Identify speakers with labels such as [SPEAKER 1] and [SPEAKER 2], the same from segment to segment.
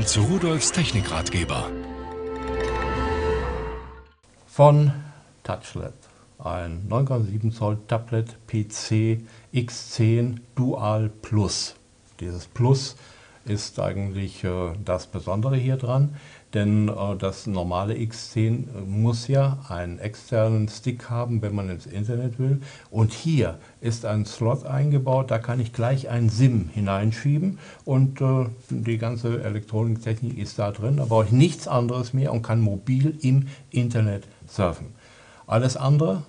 [SPEAKER 1] Willkommen zu Rudolfs Technikratgeber.
[SPEAKER 2] Von Touchlet, ein 9,7 Zoll Tablet PC X10 Dual Plus. Dieses Plus ist eigentlich äh, das Besondere hier dran, denn äh, das normale X10 muss ja einen externen Stick haben, wenn man ins Internet will. Und hier ist ein Slot eingebaut, da kann ich gleich ein SIM hineinschieben und äh, die ganze Elektroniktechnik ist da drin. Da brauche ich nichts anderes mehr und kann mobil im Internet surfen. Alles andere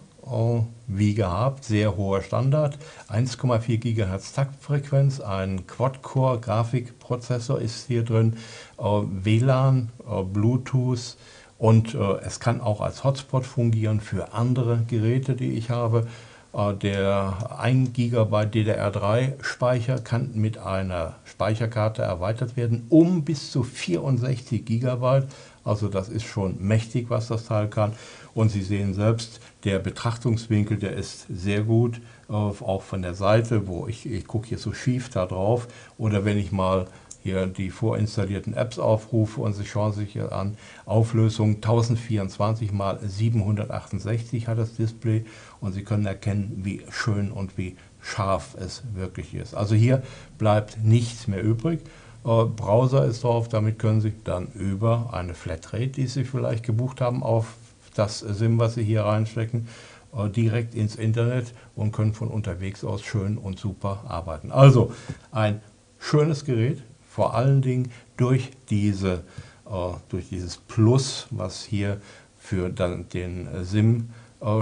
[SPEAKER 2] wie gehabt, sehr hoher Standard, 1,4 GHz Taktfrequenz, ein Quad-Core-Grafikprozessor ist hier drin, äh, WLAN, äh, Bluetooth und äh, es kann auch als Hotspot fungieren für andere Geräte, die ich habe. Der 1 GB DDR3 Speicher kann mit einer Speicherkarte erweitert werden um bis zu 64 GB. Also das ist schon mächtig, was das Teil kann. Und Sie sehen selbst, der Betrachtungswinkel, der ist sehr gut, auch von der Seite, wo ich, ich gucke hier so schief da drauf. Oder wenn ich mal hier die vorinstallierten Apps aufrufe und Sie schauen sich hier an, Auflösung 1024 mal 768 hat das Display und Sie können erkennen, wie schön und wie scharf es wirklich ist. Also hier bleibt nichts mehr übrig. Äh, Browser ist drauf, damit können Sie dann über eine Flatrate, die Sie vielleicht gebucht haben, auf das SIM, was Sie hier reinstecken, äh, direkt ins Internet und können von unterwegs aus schön und super arbeiten. Also ein schönes Gerät, vor allen Dingen durch, diese, äh, durch dieses Plus, was hier für dann den SIM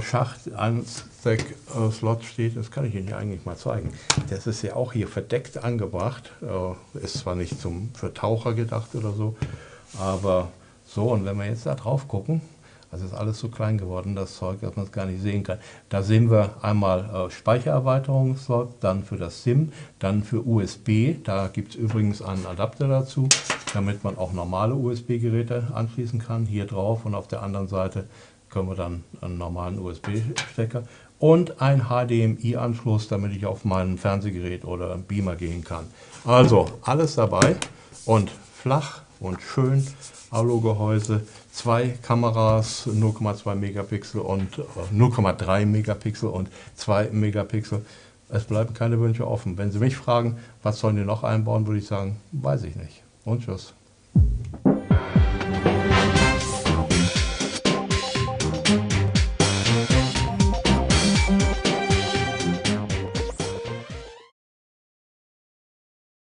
[SPEAKER 2] Schacht an Stack-Slot steht, das kann ich Ihnen ja eigentlich mal zeigen. Das ist ja auch hier verdeckt angebracht, ist zwar nicht zum, für Taucher gedacht oder so, aber so, und wenn wir jetzt da drauf gucken, das ist alles so klein geworden, das Zeug, dass man es gar nicht sehen kann. Da sehen wir einmal äh, Speichererweiterungsslot, dann für das SIM, dann für USB. Da gibt es übrigens einen Adapter dazu, damit man auch normale USB-Geräte anschließen kann. Hier drauf und auf der anderen Seite können wir dann einen normalen USB-Stecker und ein HDMI-Anschluss, damit ich auf mein Fernsehgerät oder Beamer gehen kann. Also alles dabei und flach und schön Alugehäuse, zwei Kameras, 0,2 Megapixel und 0,3 äh, Megapixel und 2 Megapixel. Es bleiben keine Wünsche offen. Wenn Sie mich fragen, was sollen die noch einbauen, würde ich sagen, weiß ich nicht. Und tschüss.